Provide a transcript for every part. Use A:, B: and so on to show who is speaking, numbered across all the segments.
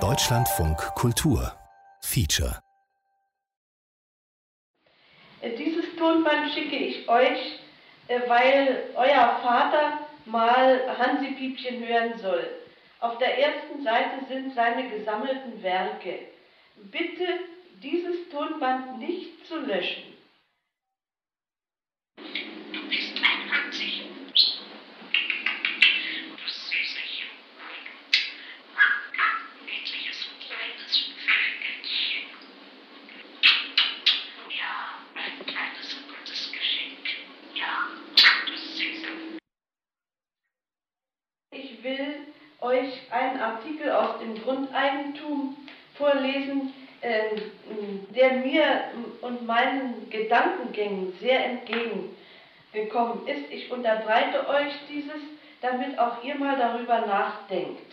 A: Deutschlandfunk Kultur Feature
B: Dieses Tonband schicke ich euch, äh, weil euer Vater mal Hansi Piepchen hören soll. Auf der ersten Seite sind seine gesammelten Werke. Bitte dieses Tonband nicht zu löschen.
C: Du bist ein Hansi. Du süßes, niedliches und kleines Vögelchen. Ja, ein kleines und gutes Geschenk. Ja, du Süße.
B: Ich will euch einen Dem Grundeigentum vorlesen, äh, der mir und meinen Gedankengängen sehr entgegengekommen ist. Ich unterbreite euch dieses, damit auch ihr mal darüber nachdenkt.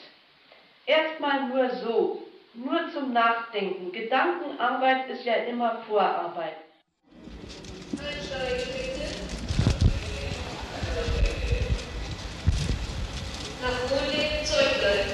B: Erstmal nur so, nur zum Nachdenken. Gedankenarbeit ist ja immer Vorarbeit.
D: Nach Wohlleben zurückbleiben.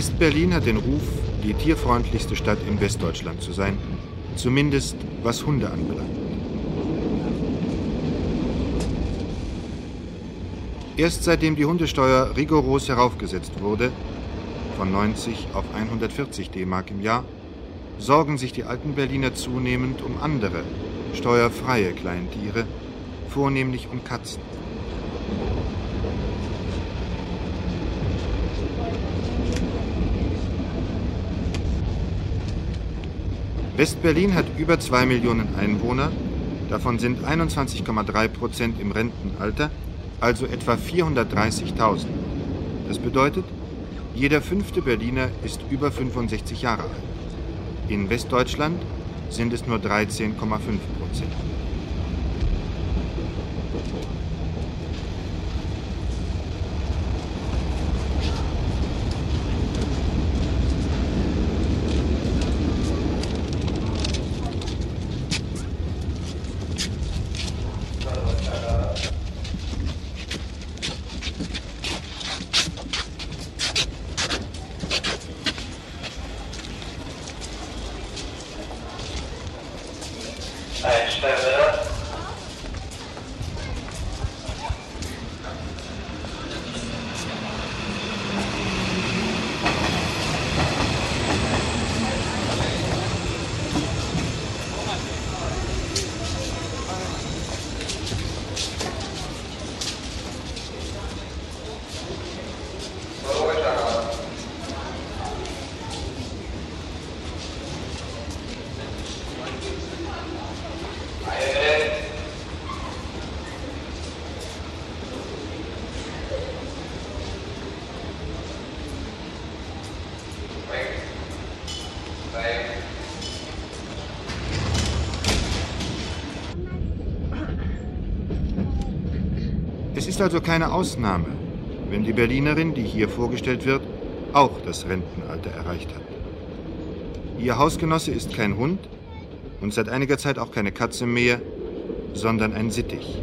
E: West-Berlin hat den Ruf, die tierfreundlichste Stadt in Westdeutschland zu sein, zumindest was Hunde anbelangt. Erst seitdem die Hundesteuer rigoros heraufgesetzt wurde, von 90 auf 140 D-Mark im Jahr, sorgen sich die alten Berliner zunehmend um andere, steuerfreie Kleintiere, vornehmlich um Katzen. West-Berlin hat über 2 Millionen Einwohner, davon sind 21,3 Prozent im Rentenalter, also etwa 430.000. Das bedeutet, jeder fünfte Berliner ist über 65 Jahre alt. In Westdeutschland sind es nur 13,5 Prozent.
F: Einstelle. Eine. Weg. Weg.
E: Es ist also keine Ausnahme, wenn die Berlinerin, die hier vorgestellt wird, auch das Rentenalter erreicht hat. Ihr Hausgenosse ist kein Hund und seit einiger Zeit auch keine Katze mehr, sondern ein Sittich.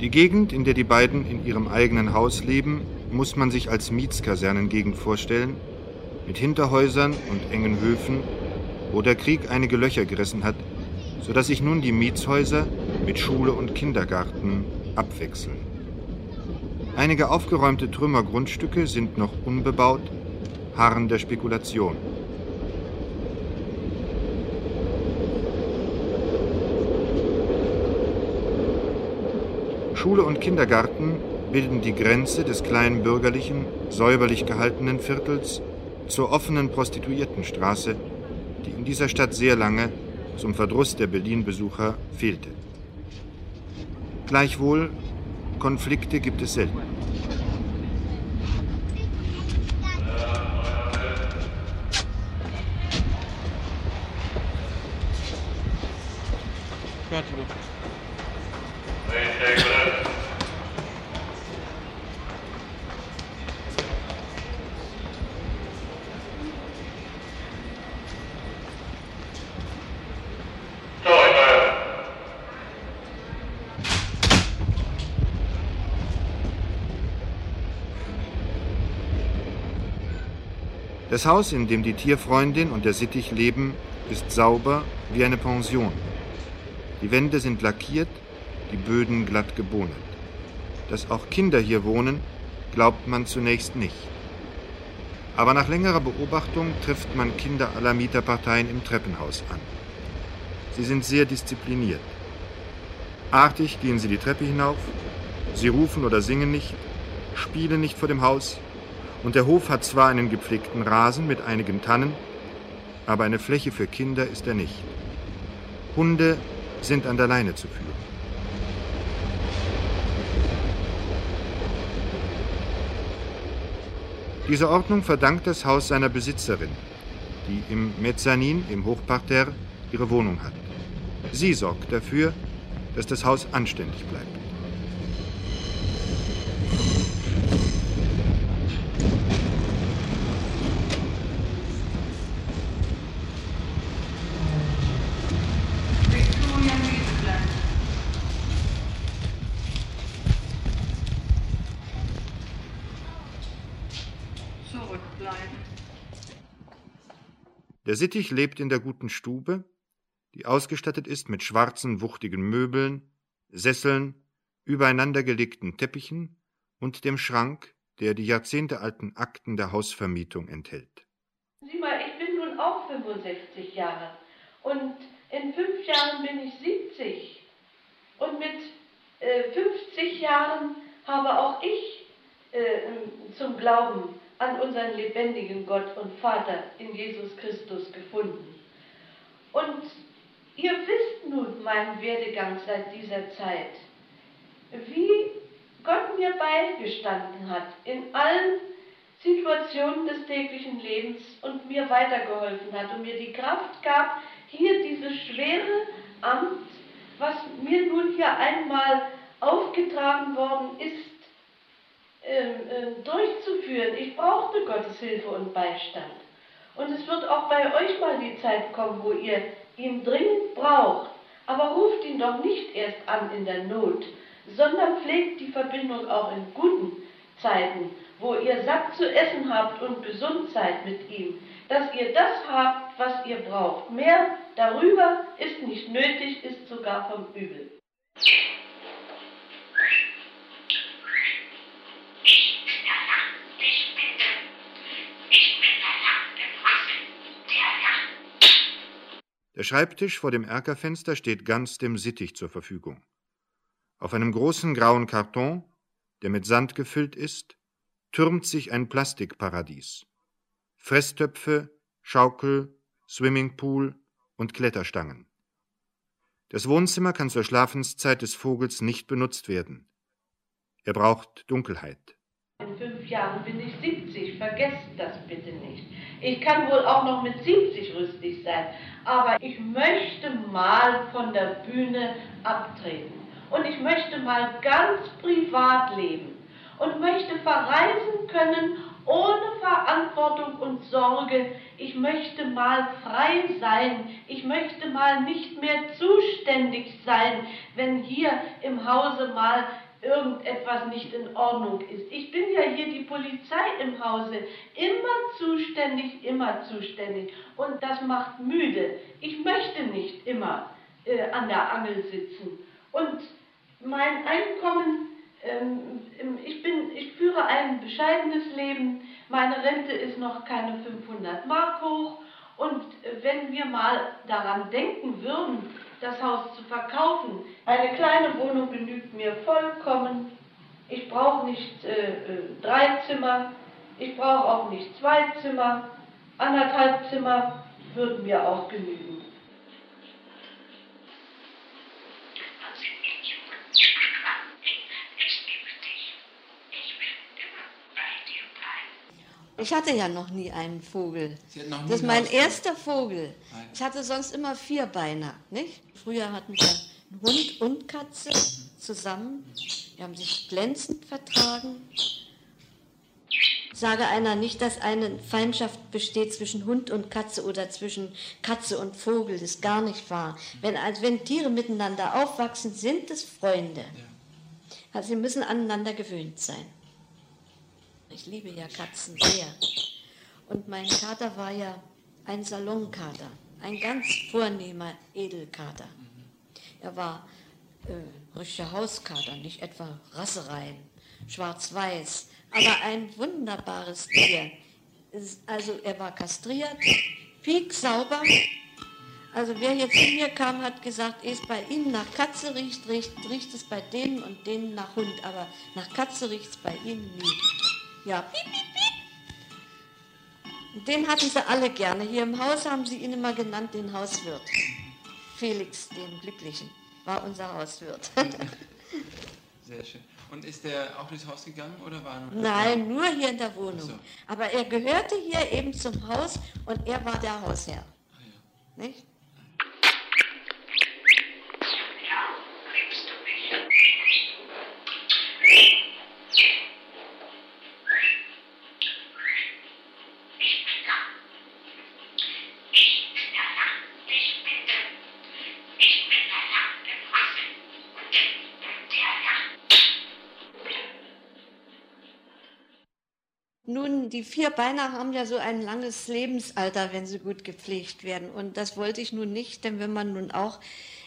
E: Die Gegend, in der die beiden in ihrem eigenen Haus leben, muss man sich als Mietskasernengegend vorstellen, mit Hinterhäusern und engen Höfen, wo der Krieg einige Löcher gerissen hat, sodass sich nun die Mietshäuser mit Schule und Kindergarten abwechseln. Einige aufgeräumte Trümmergrundstücke sind noch unbebaut, harren der Spekulation. Schule und Kindergarten bilden die Grenze des kleinen bürgerlichen, säuberlich gehaltenen Viertels zur offenen Prostituiertenstraße, die in dieser Stadt sehr lange zum Verdruss der Berlin-Besucher fehlte. Gleichwohl, Konflikte gibt es selten. Das Haus, in dem die Tierfreundin und der Sittich leben, ist sauber wie eine Pension. Die Wände sind lackiert, die Böden glatt gebohnet. Dass auch Kinder hier wohnen, glaubt man zunächst nicht. Aber nach längerer Beobachtung trifft man Kinder aller Mieterparteien im Treppenhaus an. Sie sind sehr diszipliniert. Artig gehen sie die Treppe hinauf, sie rufen oder singen nicht, spielen nicht vor dem Haus, und der Hof hat zwar einen gepflegten Rasen mit einigen Tannen, aber eine Fläche für Kinder ist er nicht. Hunde sind an der Leine zu führen. Diese Ordnung verdankt das Haus seiner Besitzerin, die im Mezzanin, im Hochparterre, ihre Wohnung hat. Sie sorgt dafür, dass das Haus anständig bleibt.
D: Zurückbleiben.
E: Der Sittich lebt in der guten Stube, die ausgestattet ist mit schwarzen, wuchtigen Möbeln, Sesseln, übereinandergelegten Teppichen und dem Schrank, der die jahrzehntealten Akten der Hausvermietung enthält.
B: Sieh mal, ich bin nun auch 65 Jahre und in fünf Jahren bin ich 70 und mit äh, 50 Jahren habe auch ich äh, zum Glauben an unseren lebendigen Gott und Vater in Jesus Christus gefunden. Und ihr wisst nun meinen Werdegang seit dieser Zeit, wie Gott mir beigestanden hat in allen Situationen des täglichen Lebens und mir weitergeholfen hat und mir die Kraft gab, hier dieses schwere Amt, was mir nun hier einmal aufgetragen worden ist, durchzuführen. Ich brauchte Gottes Hilfe und Beistand. Und es wird auch bei euch mal die Zeit kommen, wo ihr ihn dringend braucht. Aber ruft ihn doch nicht erst an in der Not, sondern pflegt die Verbindung auch in guten Zeiten, wo ihr satt zu essen habt und gesund seid mit ihm, dass ihr das habt, was ihr braucht. Mehr darüber ist nicht nötig, ist sogar vom Übel.
C: Ich bin der Herr, ich bin Ich bin der Herr der Waffen, der Herr.
E: Der Schreibtisch vor dem Erkerfenster steht ganz dem Sittich zur Verfügung. Auf einem großen grauen Karton, der mit Sand gefüllt ist, türmt sich ein Plastikparadies. Fresstöpfe, Schaukel, Swimmingpool und Kletterstangen. Das Wohnzimmer kann zur Schlafenszeit des Vogels nicht benutzt werden. Er braucht Dunkelheit.
B: In fünf Jahren bin ich 70, vergesst das bitte nicht. Ich kann wohl auch noch mit 70 rüstig sein, aber ich möchte mal von der Bühne abtreten. Und ich möchte mal ganz privat leben und möchte verreisen können ohne Verantwortung und Sorge. Ich möchte mal frei sein. Ich möchte mal nicht mehr zuständig sein, wenn hier im Hause mal irgendetwas nicht in Ordnung ist. Ich bin ja hier die Polizei im Hause, immer zuständig, immer zuständig. Und das macht müde. Ich möchte nicht immer äh, an der Angel sitzen. Und mein Einkommen, ähm, ich, bin, ich führe ein bescheidenes Leben. Meine Rente ist noch keine 500 Mark hoch. Und wenn wir mal daran denken würden, das Haus zu verkaufen, eine kleine Wohnung genügt mir vollkommen. Ich brauche nicht äh, äh, drei Zimmer, ich brauche auch nicht zwei Zimmer, anderthalb Zimmer würden mir auch genügen.
C: Was sind die Jungen? Ich liebe dich. Ich will immer bei dir bleiben.
G: Ich hatte ja noch nie einen Vogel. Das ist
H: ein
G: mein erster Vogel. Ich hatte sonst immer Vierbeiner, nicht? Früher hatten wir Hund und Katze zusammen. Die haben sich glänzend vertragen. Sage einer nicht, dass eine Feindschaft besteht zwischen Hund und Katze oder zwischen Katze und Vogel. Das ist gar nicht wahr. Wenn, also wenn Tiere miteinander aufwachsen, sind es Freunde. Also sie müssen aneinander gewöhnt sein. Ich liebe ja Katzen sehr. Und mein Kater war ja ein Salonkater, ein ganz vornehmer Edelkater. Er war äh, richtiger Hauskater, nicht etwa Rassereien, schwarz-weiß, aber ein wunderbares Tier. Also er war kastriert, sauber. Also wer jetzt zu mir kam, hat gesagt, es bei Ihnen nach Katze riecht, riecht, riecht es bei denen und denen nach Hund, aber nach Katze riecht es bei Ihnen nie. Ja, piep, piep, piep. Den hatten sie alle gerne. Hier im Haus haben sie ihn immer genannt, den Hauswirt. Felix, den Glücklichen, war unser Hauswirt.
H: Sehr schön. Und ist der auch durchs Haus gegangen oder war er noch
G: Nein, nur hier in der Wohnung.
H: So.
G: Aber er gehörte hier eben zum Haus und er war der Hausherr.
H: Ah, ja.
G: Nicht?
C: Ja, liebst du mich? Ich bin da. Ich bin der Lang, ich bin der. Ich bin der Lang, der Rasse. Und der Lang.
G: Nun, die Vierbeiner haben ja so ein langes Lebensalter, wenn sie gut gepflegt werden. Und das wollte ich nun nicht, denn wenn man nun auch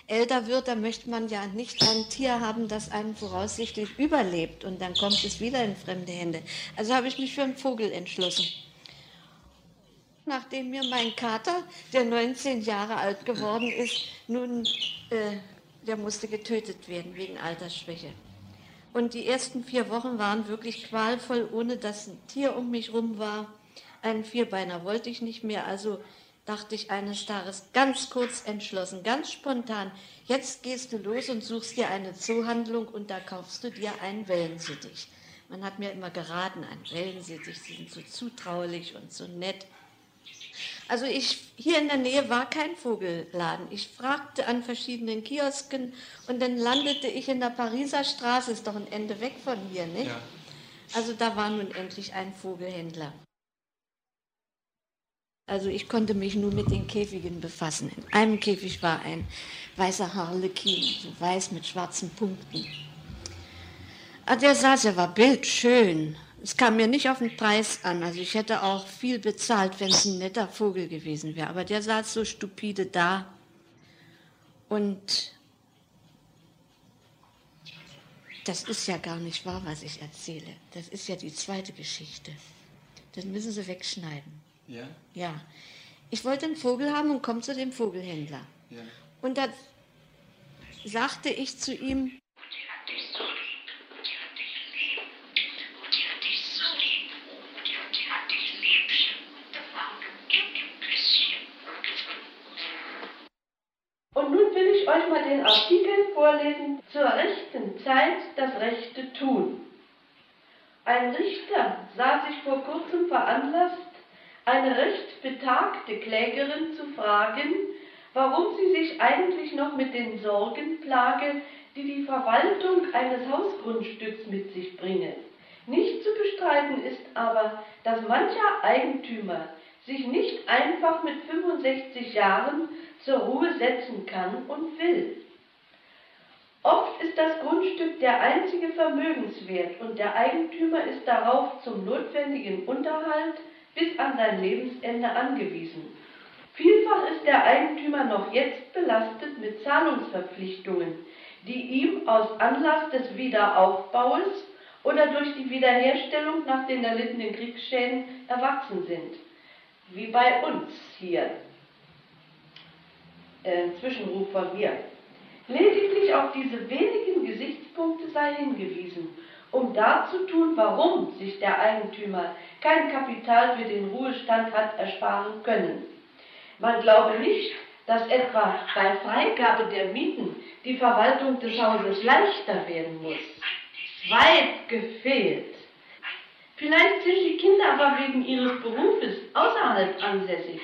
G: älter wird, dann möchte man ja nicht ein Tier haben, das einen voraussichtlich überlebt. Und dann kommt es wieder in fremde Hände. Also habe ich mich für einen Vogel entschlossen. Nachdem mir mein Kater, der 19 Jahre alt geworden ist, nun, äh, der musste getötet werden wegen Altersschwäche. Und die ersten vier Wochen waren wirklich qualvoll, ohne dass ein Tier um mich rum war. Einen Vierbeiner wollte ich nicht mehr, also dachte ich eines Tages ganz kurz entschlossen, ganz spontan, jetzt gehst du los und suchst dir eine Zoohandlung und da kaufst du dir einen Wellensittich. Man hat mir immer geraten, ein Wellensittich, sie sind so zutraulich und so nett. Also ich, hier in der Nähe war kein Vogelladen. Ich fragte an verschiedenen Kiosken und dann landete ich in der Pariser Straße, ist doch ein Ende weg von hier, nicht?
H: Ja.
G: Also da war nun endlich ein Vogelhändler. Also ich konnte mich nur mit den Käfigen befassen. In einem Käfig war ein weißer Harlekin, so weiß mit schwarzen Punkten. Ah, der saß, er war bildschön. Es kam mir nicht auf den Preis an. Also ich hätte auch viel bezahlt, wenn es ein netter Vogel gewesen wäre. Aber der saß so stupide da. Und das ist ja gar nicht wahr, was ich erzähle. Das ist ja die zweite Geschichte. Das müssen Sie wegschneiden.
H: Ja?
G: Ja. Ich wollte einen Vogel haben und komme zu dem Vogelhändler.
H: Ja.
G: Und da sagte ich zu ihm,
C: Die hat dich so lieb. Die hat dich lieb. Und die hat dich so lieb. Und die hat, die hat dich liebchen. Das war ein bisschen.
B: Und nun will ich euch mal den Artikel vorlesen zur rechten Zeit das Rechte tun. Ein Richter sah sich vor kurzem veranlasst, eine recht betagte Klägerin zu fragen, warum sie sich eigentlich noch mit den Sorgen plage, die die Verwaltung eines Hausgrundstücks mit sich bringe. Nicht zu bestreiten ist aber, dass mancher Eigentümer sich nicht einfach mit 65 Jahren zur Ruhe setzen kann und will. Oft ist das Grundstück der einzige Vermögenswert und der Eigentümer ist darauf zum notwendigen Unterhalt bis an sein Lebensende angewiesen. Vielfach ist der Eigentümer noch jetzt belastet mit Zahlungsverpflichtungen, die ihm aus Anlass des Wiederaufbaues oder durch die Wiederherstellung nach den erlittenen Kriegsschäden erwachsen sind, wie bei uns hier. Äh, Zwischenruf von mir. Lediglich auf diese wenigen Gesichtspunkte sei hingewiesen, um darzutun, warum sich der Eigentümer kein Kapital für den Ruhestand hat ersparen können. Man glaube nicht, dass etwa bei Freigabe der Mieten die Verwaltung des Hauses leichter werden muss. Weit gefehlt. Vielleicht sind die Kinder aber wegen ihres Berufes außerhalb ansässig.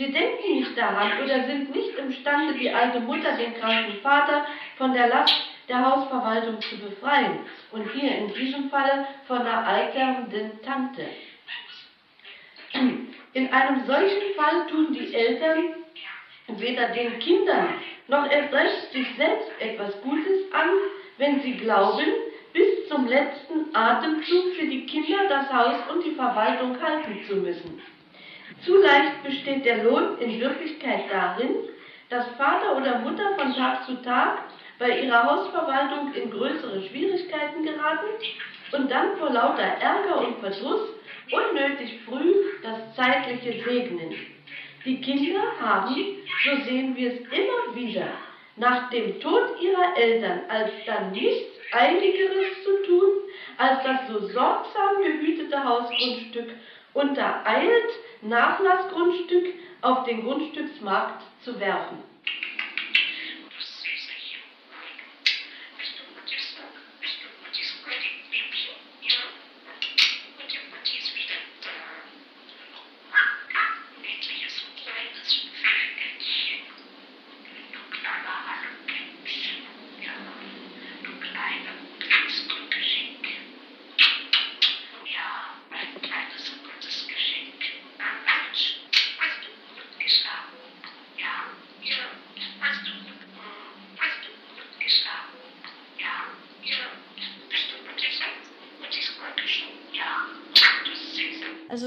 B: Sie denken nicht daran oder sind nicht imstande, die alte Mutter, den kranken Vater von der Last der Hausverwaltung zu befreien und hier in diesem Falle von der alternden Tante. In einem solchen Fall tun die Eltern weder den Kindern noch erst recht sich selbst etwas Gutes an, wenn sie glauben, bis zum letzten Atemzug für die Kinder das Haus und die Verwaltung halten zu müssen. Zu leicht besteht der Lohn in Wirklichkeit darin, dass Vater oder Mutter von Tag zu Tag bei ihrer Hausverwaltung in größere Schwierigkeiten geraten und dann vor lauter Ärger und Verdruss unnötig früh das Zeitliche segnen. Die Kinder haben, so sehen wir es immer wieder, nach dem Tod ihrer Eltern als dann nichts Eiligeres zu tun, als das so sorgsam gehütete Hausgrundstück unter eilt Nachlassgrundstück auf den Grundstücksmarkt zu werfen.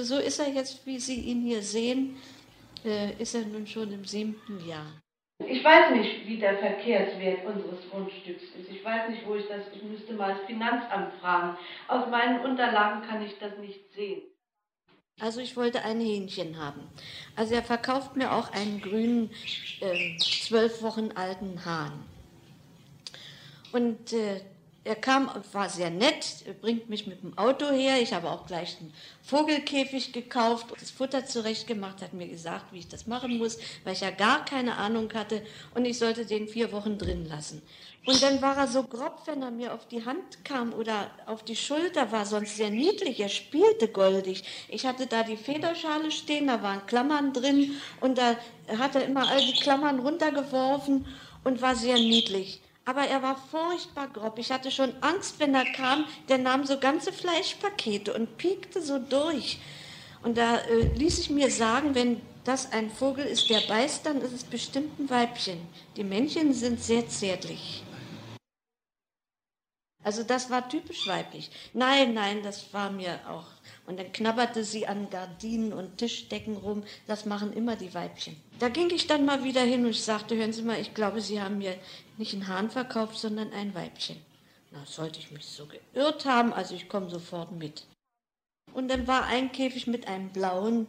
B: Also so ist er jetzt, wie Sie ihn hier sehen, äh, ist er nun schon im siebten Jahr. Ich weiß nicht, wie der Verkehrswert unseres Grundstücks ist. Ich weiß nicht, wo ich das, ich müsste mal das Finanzamt fragen. Aus meinen Unterlagen kann ich das nicht sehen. Also ich wollte ein Hähnchen haben. Also er verkauft mir auch einen grünen, äh, zwölf Wochen alten Hahn. Und äh, er kam, war sehr nett, bringt mich mit dem Auto her. Ich habe auch gleich einen Vogelkäfig gekauft, das Futter zurechtgemacht, hat mir gesagt, wie ich das machen muss, weil ich ja gar keine Ahnung hatte und ich sollte den vier Wochen drin lassen. Und dann war er so grob, wenn er mir auf die Hand kam oder auf die Schulter, war sonst sehr niedlich. Er spielte goldig. Ich hatte da die Federschale stehen, da waren Klammern drin und da hat er immer all die Klammern runtergeworfen und war sehr niedlich aber er war furchtbar grob. Ich hatte schon Angst, wenn er kam. Der nahm so ganze Fleischpakete und piekte so durch. Und da äh, ließ ich mir sagen, wenn das ein Vogel ist, der beißt, dann ist es bestimmt ein Weibchen. Die Männchen sind sehr zärtlich. Also das war typisch weiblich. Nein, nein, das war mir auch. Und dann knabberte sie an Gardinen und Tischdecken rum. Das machen immer die Weibchen. Da ging ich dann mal wieder hin und ich sagte, hören Sie mal, ich glaube, Sie haben mir nicht einen Hahn verkauft, sondern ein Weibchen. Na, sollte ich mich so geirrt haben, also ich komme sofort mit. Und dann war ein Käfig mit einem blauen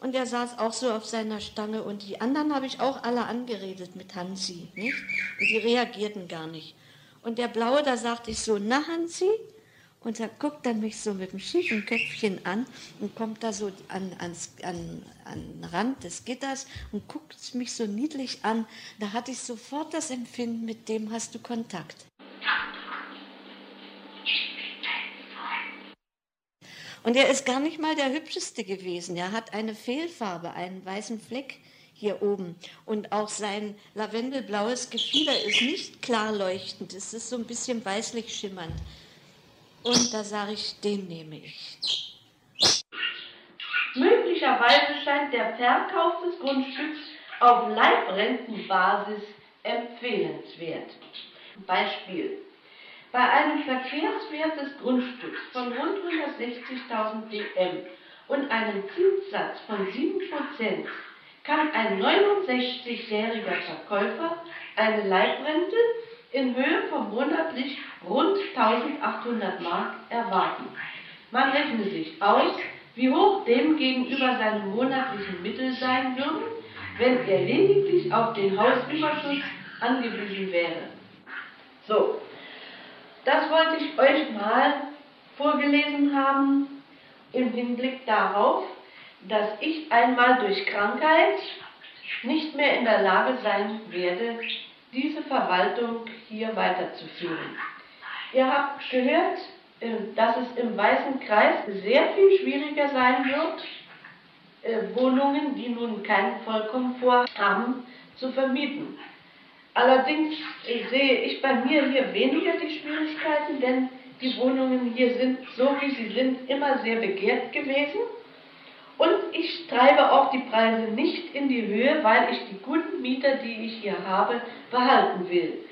B: und der saß auch so auf seiner Stange und die anderen habe ich auch alle angeredet mit Hansi, nicht? Und die reagierten gar nicht. Und der blaue, da sagte ich so, na Hansi? Und er guckt dann mich so mit dem schiefen Köpfchen an und kommt da so an, ans, an, an den Rand des Gitters und guckt mich so niedlich an. Da hatte ich sofort das Empfinden, mit dem hast du Kontakt. Und er ist gar nicht mal der hübscheste gewesen. Er hat eine Fehlfarbe, einen weißen Fleck hier oben. Und auch sein lavendelblaues Gefieder ist nicht klar leuchtend. Es ist so ein bisschen weißlich schimmernd. Und da sage ich, den nehme ich. Möglicherweise scheint der Verkauf des Grundstücks auf Leibrentenbasis empfehlenswert. Beispiel. Bei einem Verkehrswert des Grundstücks von rund 160.000 DM und einem Zinssatz von 7% kann ein 69-jähriger Verkäufer eine Leibrente in Höhe von monatlich rund 1800 Mark erwarten. Man rechne sich aus, wie hoch dem gegenüber seine monatlichen Mittel sein würden, wenn er lediglich auf den Hausüberschuss angewiesen wäre. So, das wollte ich euch mal vorgelesen haben im Hinblick darauf, dass ich einmal durch Krankheit nicht mehr in der Lage sein werde, diese Verwaltung hier weiterzuführen. Ihr habt gehört, äh, dass es im Weißen Kreis sehr viel schwieriger sein wird, äh, Wohnungen, die nun keinen Vollkomfort haben, zu vermieten. Allerdings äh, sehe ich bei mir hier weniger die Schwierigkeiten, denn die Wohnungen hier sind, so wie sie sind, immer sehr begehrt gewesen. Ich treibe auch die Preise nicht in die Höhe, weil ich die guten Mieter, die ich hier habe, behalten will.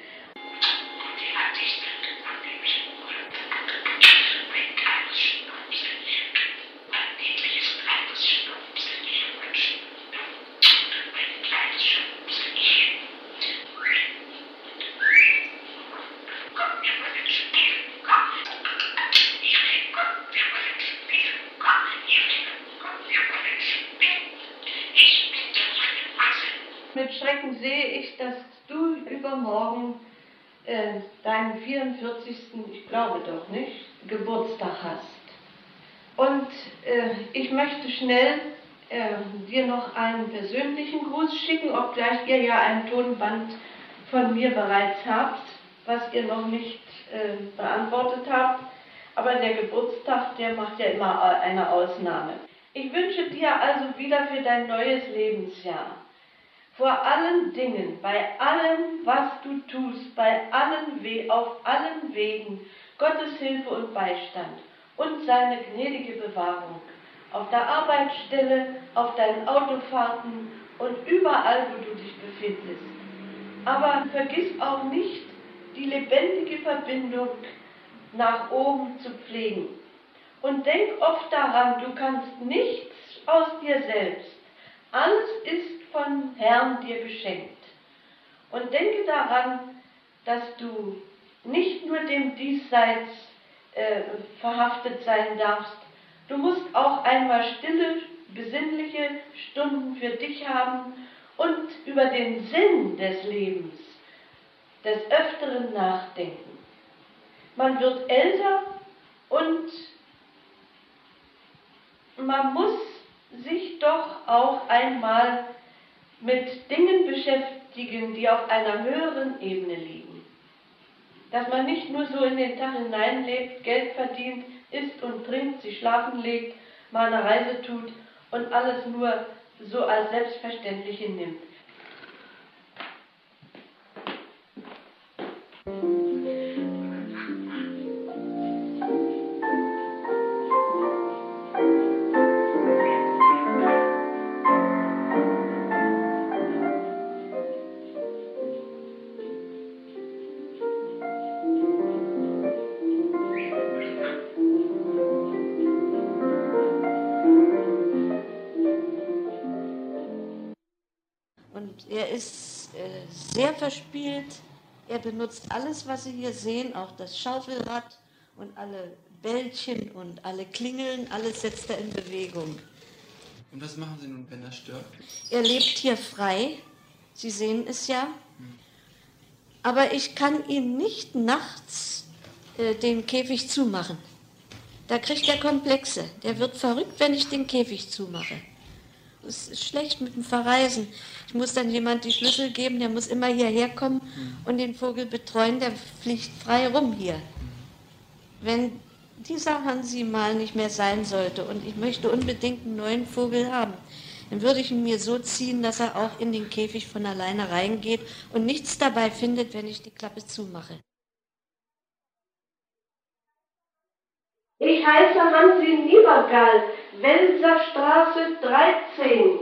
B: Mit Schrecken sehe ich, dass du übermorgen äh, deinen 44. ich glaube doch nicht, Geburtstag hast. Und äh, ich möchte schnell äh, dir noch einen persönlichen Gruß schicken, obgleich ihr ja ein Tonband von mir bereits habt, was ihr noch nicht äh, beantwortet habt. Aber der Geburtstag, der macht ja immer eine Ausnahme. Ich wünsche dir also wieder für dein neues Lebensjahr vor allen Dingen, bei allem, was du tust, bei allen We auf allen Wegen Gottes Hilfe und Beistand und seine gnädige Bewahrung. Auf der Arbeitsstelle, auf deinen Autofahrten und überall, wo du dich befindest. Aber vergiss auch nicht, die lebendige Verbindung nach oben zu pflegen. Und denk oft daran, du kannst nichts aus dir selbst. Alles ist von Herrn dir beschenkt. Und denke daran, dass du nicht nur dem Diesseits äh, verhaftet sein darfst, du musst auch einmal stille, besinnliche Stunden für dich haben und über den Sinn des Lebens des Öfteren nachdenken. Man wird älter und man muss sich doch auch einmal mit Dingen beschäftigen, die auf einer höheren Ebene liegen. Dass man nicht nur so in den Tag hineinlebt, Geld verdient, isst und trinkt, sich schlafen legt, mal eine Reise tut und alles nur so als selbstverständlich hinnimmt. Sehr verspielt. Er benutzt alles, was Sie hier sehen, auch das Schaufelrad und alle Bällchen und alle Klingeln, alles setzt er in Bewegung.
H: Und was machen Sie nun, wenn er stört?
G: Er lebt hier frei. Sie sehen es ja. Aber ich kann ihm nicht nachts äh, den Käfig zumachen. Da kriegt er Komplexe. Der wird verrückt, wenn ich den Käfig zumache. Es ist schlecht mit dem Verreisen. Ich muss dann jemand die Schlüssel geben, der muss immer hierher kommen und den Vogel betreuen, der fliegt frei rum hier. Wenn dieser Hansi mal nicht mehr sein sollte und ich möchte unbedingt einen neuen Vogel haben, dann würde ich ihn mir so ziehen, dass er auch in den Käfig von alleine reingeht und nichts dabei findet, wenn ich die Klappe zumache.
B: Ich heiße Hansi Niebergall, Welser Straße 13.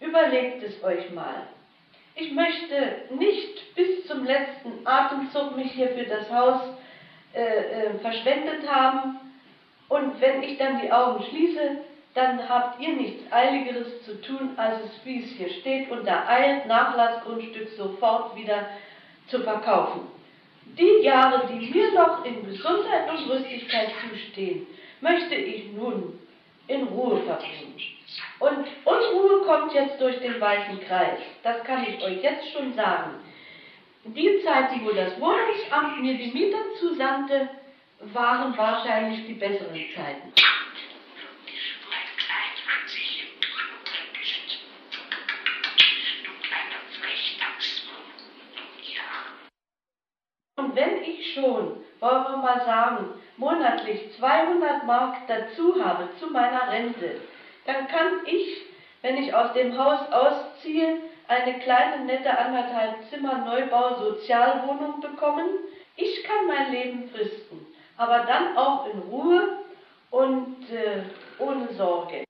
B: Überlegt es euch mal. Ich möchte nicht bis zum letzten Atemzug mich hier für das Haus äh, äh, verschwendet haben. Und wenn ich dann die Augen schließe, dann habt ihr nichts Eiligeres zu tun, als es, wie es hier steht, unter Eil Nachlassgrundstück sofort wieder zu verkaufen. Die Jahre, die mir noch in Gesundheit und Rüstigkeit zustehen, möchte ich nun in Ruhe verbringen. Und Ruhe kommt jetzt durch den weichen Kreis. Das kann ich euch jetzt schon sagen. Die Zeit, wo das Wohnungsamt mir die Mieter zusandte, waren wahrscheinlich die besseren Zeiten. Und wenn ich schon, wollen wir mal sagen, monatlich 200 Mark dazu habe zu meiner Rente, dann kann ich, wenn ich aus dem Haus ausziehe, eine kleine, nette anderthalb Zimmer Neubau Sozialwohnung bekommen. Ich kann mein Leben fristen, aber dann auch in Ruhe und äh, ohne Sorge.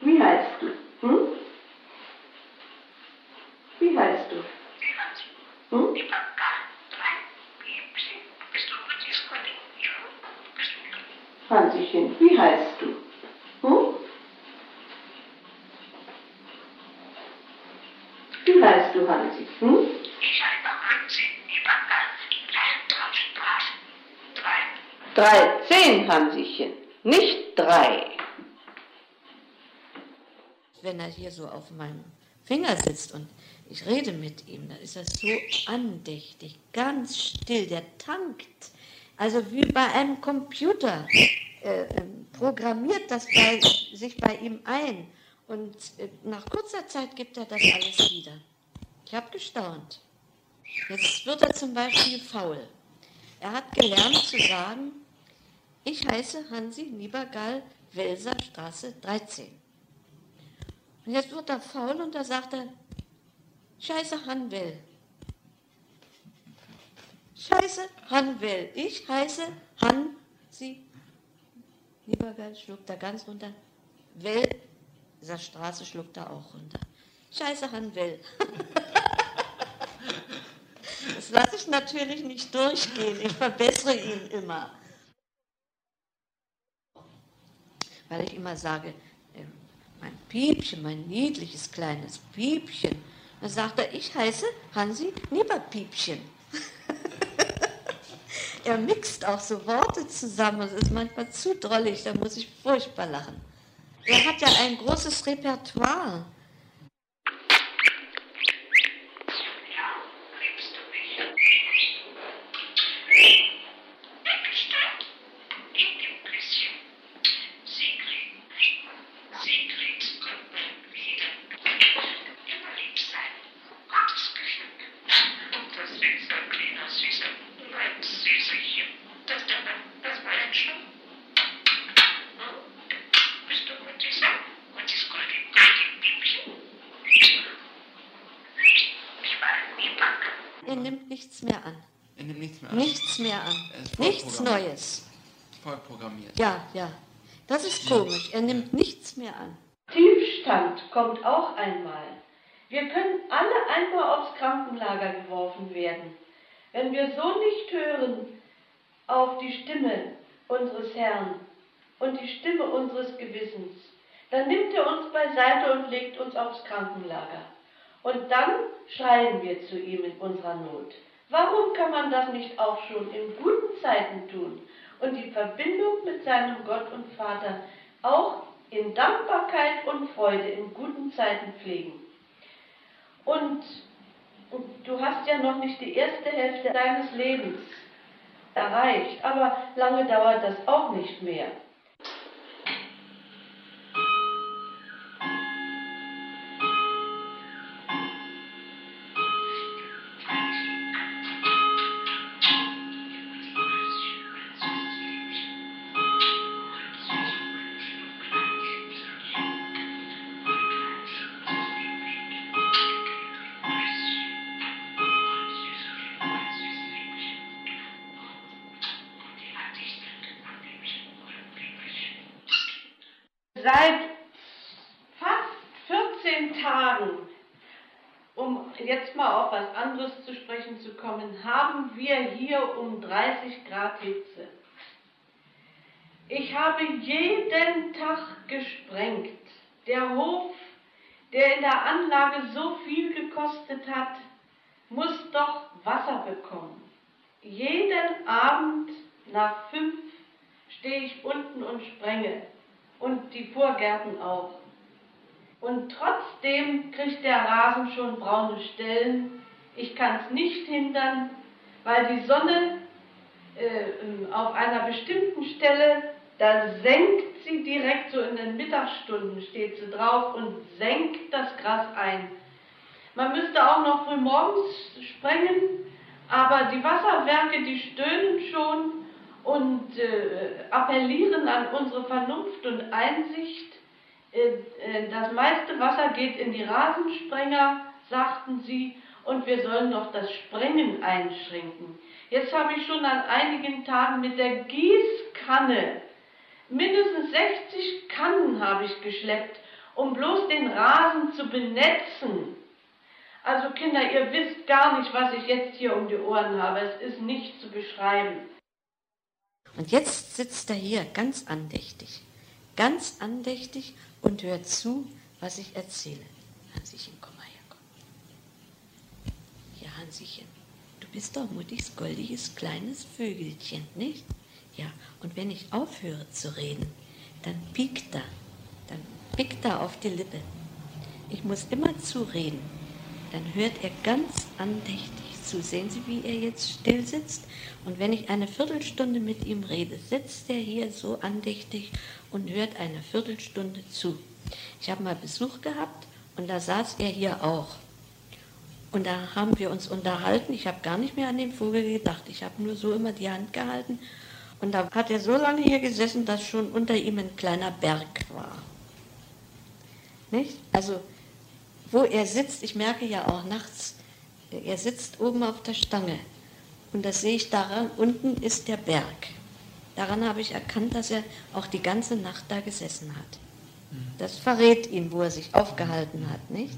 B: Wie heißt du? Hm? Wie heißt du? Hm?
C: Die Papa, drei, Piepsi. Bist du gut, die Skoli? Ja. Bist du
B: Hansischen, wie heißt du? Hm? Wie heißt du, Hansi? Hm?
C: Ich heiße Hansi, Papa. Leithausstraße. Drei.
B: 13, Hansischen, nicht drei.
G: Wenn er hier so auf meinem Finger sitzt und ich rede mit ihm, dann ist er so andächtig, ganz still, der tankt. Also wie bei einem Computer äh, programmiert das bei, sich bei ihm ein. Und äh, nach kurzer Zeit gibt er das alles wieder. Ich habe gestaunt. Jetzt wird er zum Beispiel faul. Er hat gelernt zu sagen, ich heiße Hansi Niebergall, Welser Straße 13. Und jetzt wird er faul und da sagt er, Scheiße Hanwell. Scheiße Hanwell. Ich heiße Hansi Niebergall, schluckt er ganz runter. Well, dieser Straße schluckt er auch runter. Scheiße Hanwell. Das lasse ich natürlich nicht durchgehen. Ich verbessere ihn immer. Weil ich immer sage, äh, mein Piepchen, mein niedliches kleines Piepchen. Dann sagt er, ich heiße Hansi Nieberpiepchen. Er mixt auch so Worte zusammen. Es ist manchmal zu drollig, da muss ich furchtbar lachen. Er hat ja ein großes Repertoire.
C: Ja, liebst du mich? Weggestellt? In dem Küsschen. Sigrid. Sigrid kommt wieder. Immer lieb sein. Gottes Geschenk. Und das süße, kleine, süße, mein Süßerchen. Das, das, das war ein Schluck. Hm? Bist du gut, Süße? Und das Goldie, Goldie, Piepchen? Ich war nie bange.
G: Er nimmt nichts mehr an.
H: Er nimmt nichts mehr an.
G: Nichts mehr an.
H: Er ist voll
G: Nichts. Neues.
H: Voll programmiert.
G: Ja, ja. Das ist komisch. Er nimmt nichts mehr an.
B: Tiefstand kommt auch einmal. Wir können alle einmal aufs Krankenlager geworfen werden. Wenn wir so nicht hören auf die Stimme unseres Herrn und die Stimme unseres Gewissens, dann nimmt er uns beiseite und legt uns aufs Krankenlager. Und dann schreien wir zu ihm in unserer Not. Warum kann man das nicht auch schon in guten Zeiten tun und die Verbindung mit seinem Gott und Vater auch in Dankbarkeit und Freude in guten Zeiten pflegen? Und du hast ja noch nicht die erste Hälfte deines Lebens erreicht, aber lange dauert das auch nicht mehr. Habe jeden Tag gesprengt. Der Hof, der in der Anlage so viel gekostet hat, muss doch Wasser bekommen. Jeden Abend nach fünf stehe ich unten und sprenge. Und die Vorgärten auch. Und trotzdem kriegt der Rasen schon braune Stellen. Ich kann es nicht hindern, weil die Sonne äh, auf einer bestimmten Stelle, da senkt sie direkt so in den Mittagsstunden, steht sie drauf und senkt das Gras ein. Man müsste auch noch früh morgens sprengen, aber die Wasserwerke, die stöhnen schon und äh, appellieren an unsere Vernunft und Einsicht. Äh, äh, das meiste Wasser geht in die Rasensprenger, sagten sie, und wir sollen noch das Sprengen einschränken. Jetzt habe ich schon an einigen Tagen mit der Gießkanne mindestens 60 Kannen habe ich geschleppt, um bloß den Rasen zu benetzen. Also Kinder, ihr wisst gar nicht, was ich jetzt hier um die Ohren habe. Es ist nicht zu beschreiben.
G: Und jetzt sitzt er hier ganz andächtig, ganz andächtig und hört zu, was ich erzähle. Hansischen, komm mal her, komm. Ja, Hansischen, du bist doch Muttis goldiges kleines Vögelchen, nicht? Ja, und wenn ich aufhöre zu reden, dann piekt er, dann pickt er auf die Lippe. Ich muss immer zureden. Dann hört er ganz andächtig zu. Sehen Sie, wie er jetzt still sitzt? Und wenn ich eine Viertelstunde mit ihm rede, sitzt er hier so andächtig und hört eine Viertelstunde zu. Ich habe mal Besuch gehabt und da saß er hier auch. Und da haben wir uns unterhalten. Ich habe gar nicht mehr an den Vogel gedacht. Ich habe nur so immer die Hand gehalten. Und da hat er so lange hier gesessen, dass schon unter ihm ein kleiner Berg war. Nicht? Also, wo er sitzt, ich merke ja auch nachts, er sitzt oben auf der Stange. Und das sehe ich daran, unten ist der Berg. Daran habe ich erkannt, dass er auch die ganze Nacht da gesessen hat. Das verrät ihn, wo er sich aufgehalten hat, nicht?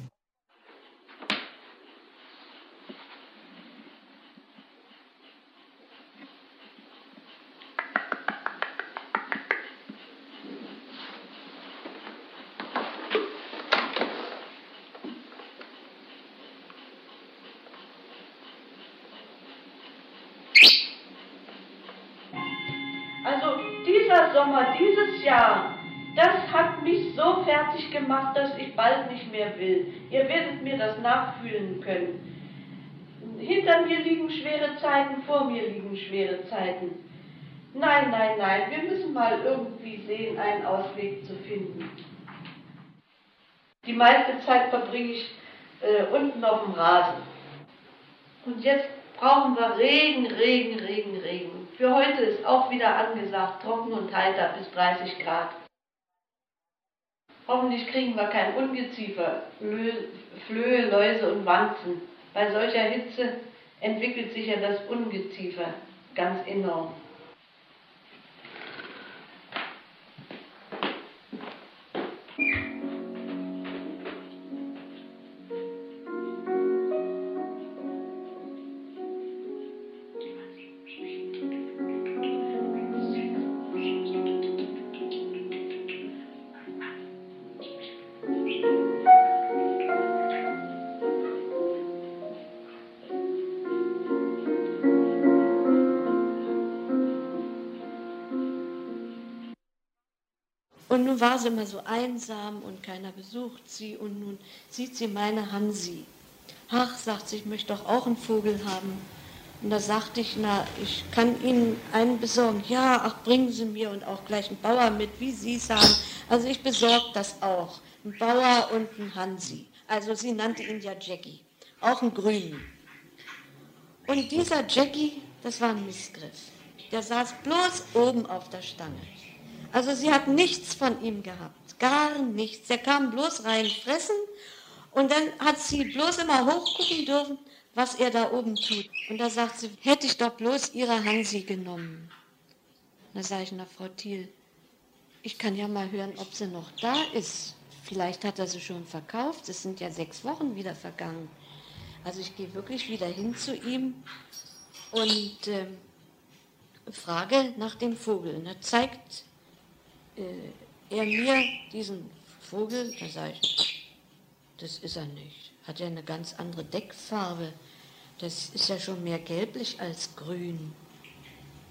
B: Mich so fertig gemacht, dass ich bald nicht mehr will. Ihr werdet mir das nachfühlen können. Hinter mir liegen schwere Zeiten, vor mir liegen schwere Zeiten. Nein, nein, nein, wir müssen mal irgendwie sehen, einen Ausweg zu finden. Die meiste Zeit verbringe ich äh, unten auf dem Rasen. Und jetzt brauchen wir Regen, Regen, Regen, Regen. Für heute ist auch wieder angesagt, trocken und heiter bis 30 Grad. Hoffentlich kriegen wir kein Ungeziefer, Flöhe, Läuse und Wanzen. Bei solcher Hitze entwickelt sich ja das Ungeziefer ganz enorm.
G: War sie immer so einsam und keiner besucht sie und nun sieht sie meine Hansi. Ach, sagt sie, ich möchte doch auch einen Vogel haben. Und da sagte ich, na, ich kann Ihnen einen besorgen. Ja, ach, bringen Sie mir und auch gleich einen Bauer mit, wie Sie sagen. Also ich besorge das auch. Ein Bauer und ein Hansi. Also sie nannte ihn ja Jackie. Auch einen Grünen. Und dieser Jackie, das war ein Missgriff. Der saß bloß oben auf der Stange. Also sie hat nichts von ihm gehabt, gar nichts. Er kam bloß rein fressen und dann hat sie bloß immer hochgucken dürfen, was er da oben tut. Und da sagt sie, hätte ich doch bloß ihre Hansi genommen. Da sage ich, na Frau Thiel, ich kann ja mal hören, ob sie noch da ist. Vielleicht hat er sie schon verkauft. Es sind ja sechs Wochen wieder vergangen. Also ich gehe wirklich wieder hin zu ihm und äh, frage nach dem Vogel. Und er zeigt äh, er mir diesen Vogel, da sage ich, das ist er nicht. Hat ja eine ganz andere Deckfarbe. Das ist ja schon mehr gelblich als grün.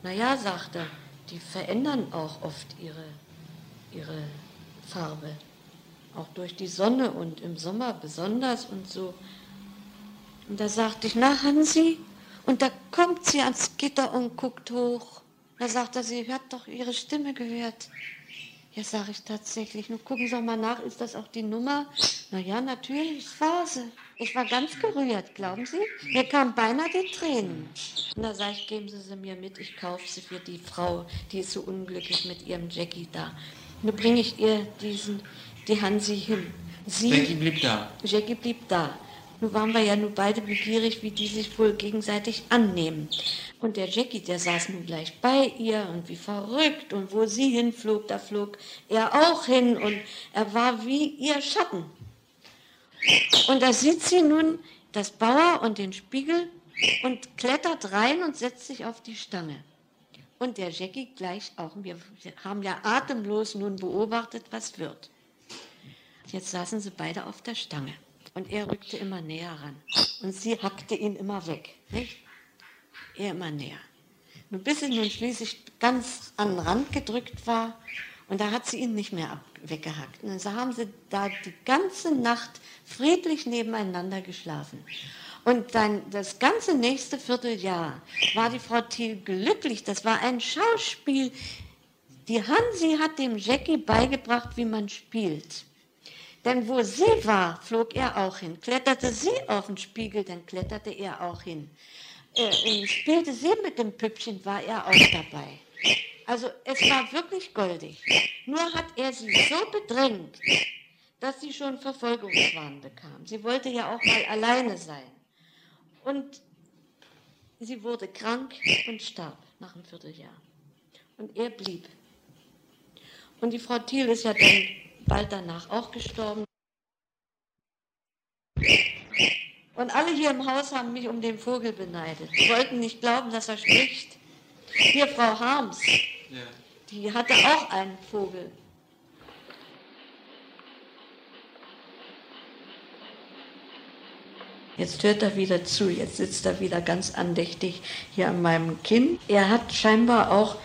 G: Naja, sagt er, die verändern auch oft ihre, ihre Farbe. auch durch die Sonne und im Sommer besonders und so. Und da sagte ich, na Hansi, und da kommt sie ans Gitter und guckt hoch. Da sagt er, sie hat doch ihre Stimme gehört. Ja, sage ich tatsächlich. Nun gucken Sie doch mal nach, ist das auch die Nummer? Na ja, natürlich, das war sie. Ich war ganz gerührt, glauben Sie? Mir kamen beinahe die Tränen. Und da sage ich, geben Sie sie mir mit, ich kaufe sie für die Frau, die ist so unglücklich mit ihrem Jackie da. Nun bringe ich ihr diesen, die Hansi hin. Sie,
H: Jackie blieb da.
G: Jackie blieb da. Nun waren wir ja nun beide begierig, wie die sich wohl gegenseitig annehmen. Und der Jackie, der saß nun gleich bei ihr und wie verrückt. Und wo sie hinflog, da flog er auch hin und er war wie ihr Schatten. Und da sieht sie nun das Bauer und den Spiegel und klettert rein und setzt sich auf die Stange. Und der Jackie gleich auch. Wir haben ja atemlos nun beobachtet, was wird. Jetzt saßen sie beide auf der Stange. Und er rückte immer näher ran. Und sie hackte ihn immer weg. Nicht? Er immer näher. Nur bis sie nun schließlich ganz an den Rand gedrückt war. Und da hat sie ihn nicht mehr weggehackt. Und so haben sie da die ganze Nacht friedlich nebeneinander geschlafen. Und dann das ganze nächste Vierteljahr war die Frau Thiel glücklich. Das war ein Schauspiel. Die Hansi hat dem Jackie beigebracht, wie man spielt. Denn wo sie war, flog er auch hin. Kletterte sie auf den Spiegel, dann kletterte er auch hin. Äh, spielte sie mit dem Püppchen, war er auch dabei. Also es war wirklich goldig. Nur hat er sie so bedrängt, dass sie schon Verfolgungswahn bekam. Sie wollte ja auch mal alleine sein. Und sie wurde krank und starb nach einem Vierteljahr. Und er blieb. Und die Frau Thiel ist ja dann bald danach auch gestorben. Und alle hier im Haus haben mich um den Vogel beneidet. Die wollten nicht glauben, dass er spricht. Hier Frau Harms,
H: Ja.
G: die hatte auch einen Vogel. Jetzt hört er wieder zu, jetzt sitzt er wieder ganz andächtig hier an meinem Kinn. Er hat scheinbar auch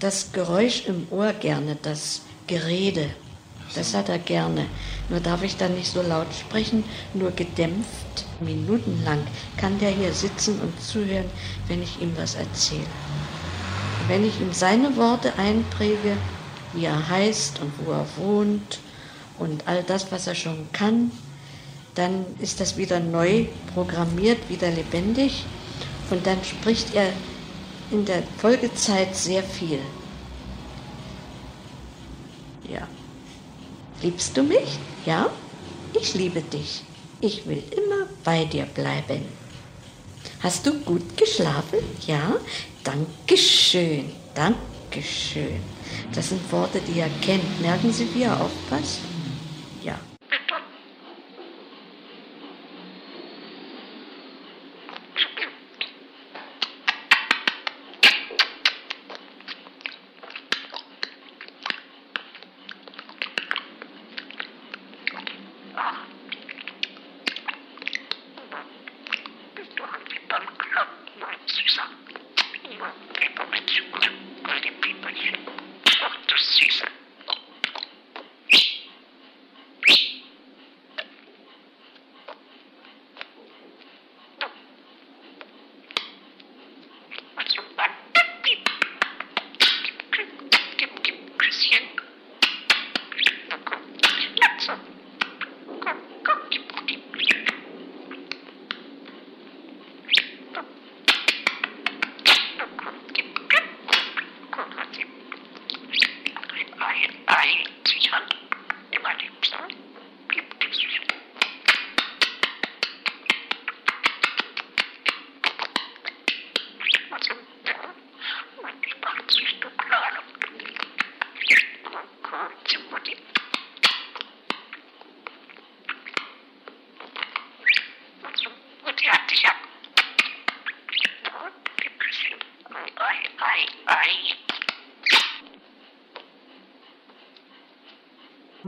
G: das Geräusch im Ohr gerne, das Gerede. Das hat er gerne. Nur darf ich dann nicht so laut sprechen, nur gedämpft. Minutenlang kann der hier sitzen und zuhören, wenn ich ihm was erzähle. Wenn ich ihm seine Worte einpräge, wie er heißt und wo er wohnt und all das, was er schon kann, dann ist das wieder neu programmiert, wieder lebendig und dann spricht er in der Folgezeit sehr viel. Ja. Liebst du mich? Ja? Ich liebe dich. Ich will immer bei dir bleiben. Hast du gut geschlafen? Ja? Dankeschön. Dankeschön. Das sind Worte, die er kennt. Merken Sie, wie er aufpasst?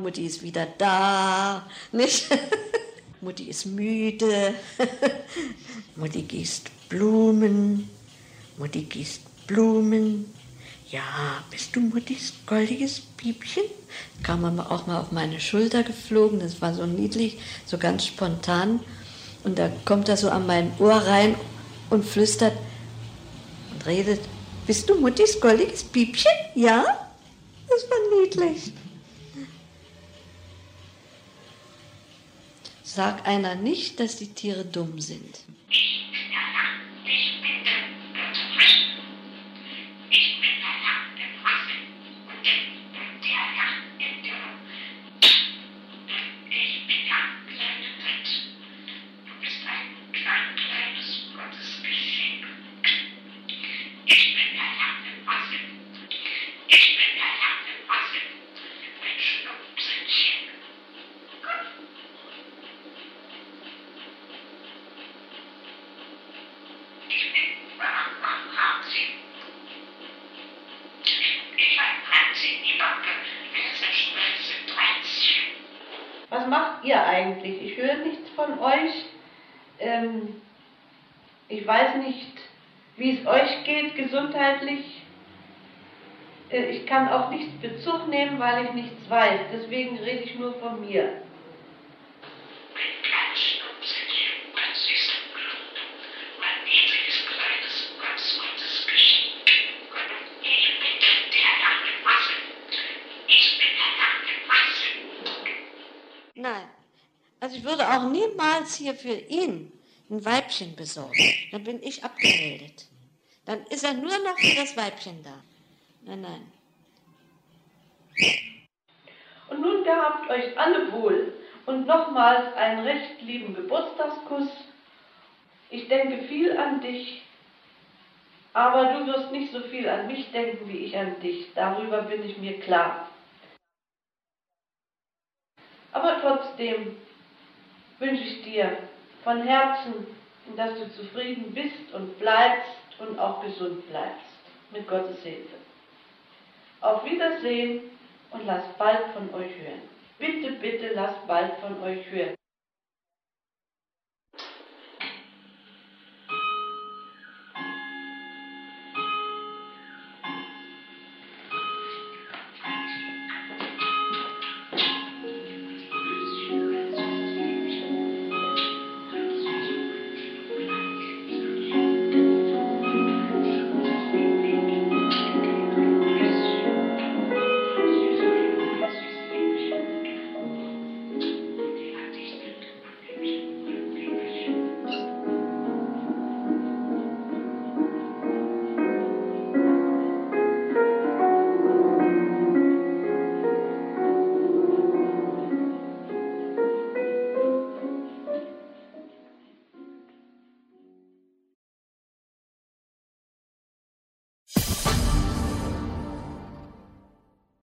G: Mutti ist wieder da, nicht? Mutti ist müde. Mutti gießt Blumen. Mutti gießt Blumen. Ja, bist du Muttis goldiges Piepchen? Kam aber auch mal auf meine Schulter geflogen, das war so niedlich, so ganz spontan. Und da kommt er so an mein Ohr rein und flüstert und redet, bist du Muttis goldiges Piepchen? Ja? Das war niedlich. Sag einer nicht, dass die Tiere dumm sind.
B: Was macht ihr eigentlich? Ich höre nichts von euch. Ähm, ich weiß nicht, wie es euch geht gesundheitlich. Äh, Ich kann auf nichts Bezug nehmen, weil ich nichts weiß. Deswegen rede ich nur von mir.
G: Nein. Also ich würde auch niemals hier für ihn ein Weibchen besorgen. Dann bin ich abgemeldet. Dann ist er nur noch für das Weibchen da. Nein, nein.
B: Gehabt euch alle wohl und nochmals einen recht lieben Geburtstagskuss. Ich denke viel an dich, aber du wirst nicht so viel an mich denken wie ich an dich. Darüber bin ich mir klar. Aber trotzdem wünsche ich dir von Herzen, dass du zufrieden bist und bleibst und auch gesund bleibst. Mit Gottes Hilfe. Auf Wiedersehen und lasst bald von euch hören. Bitte, bitte lasst bald von euch hören.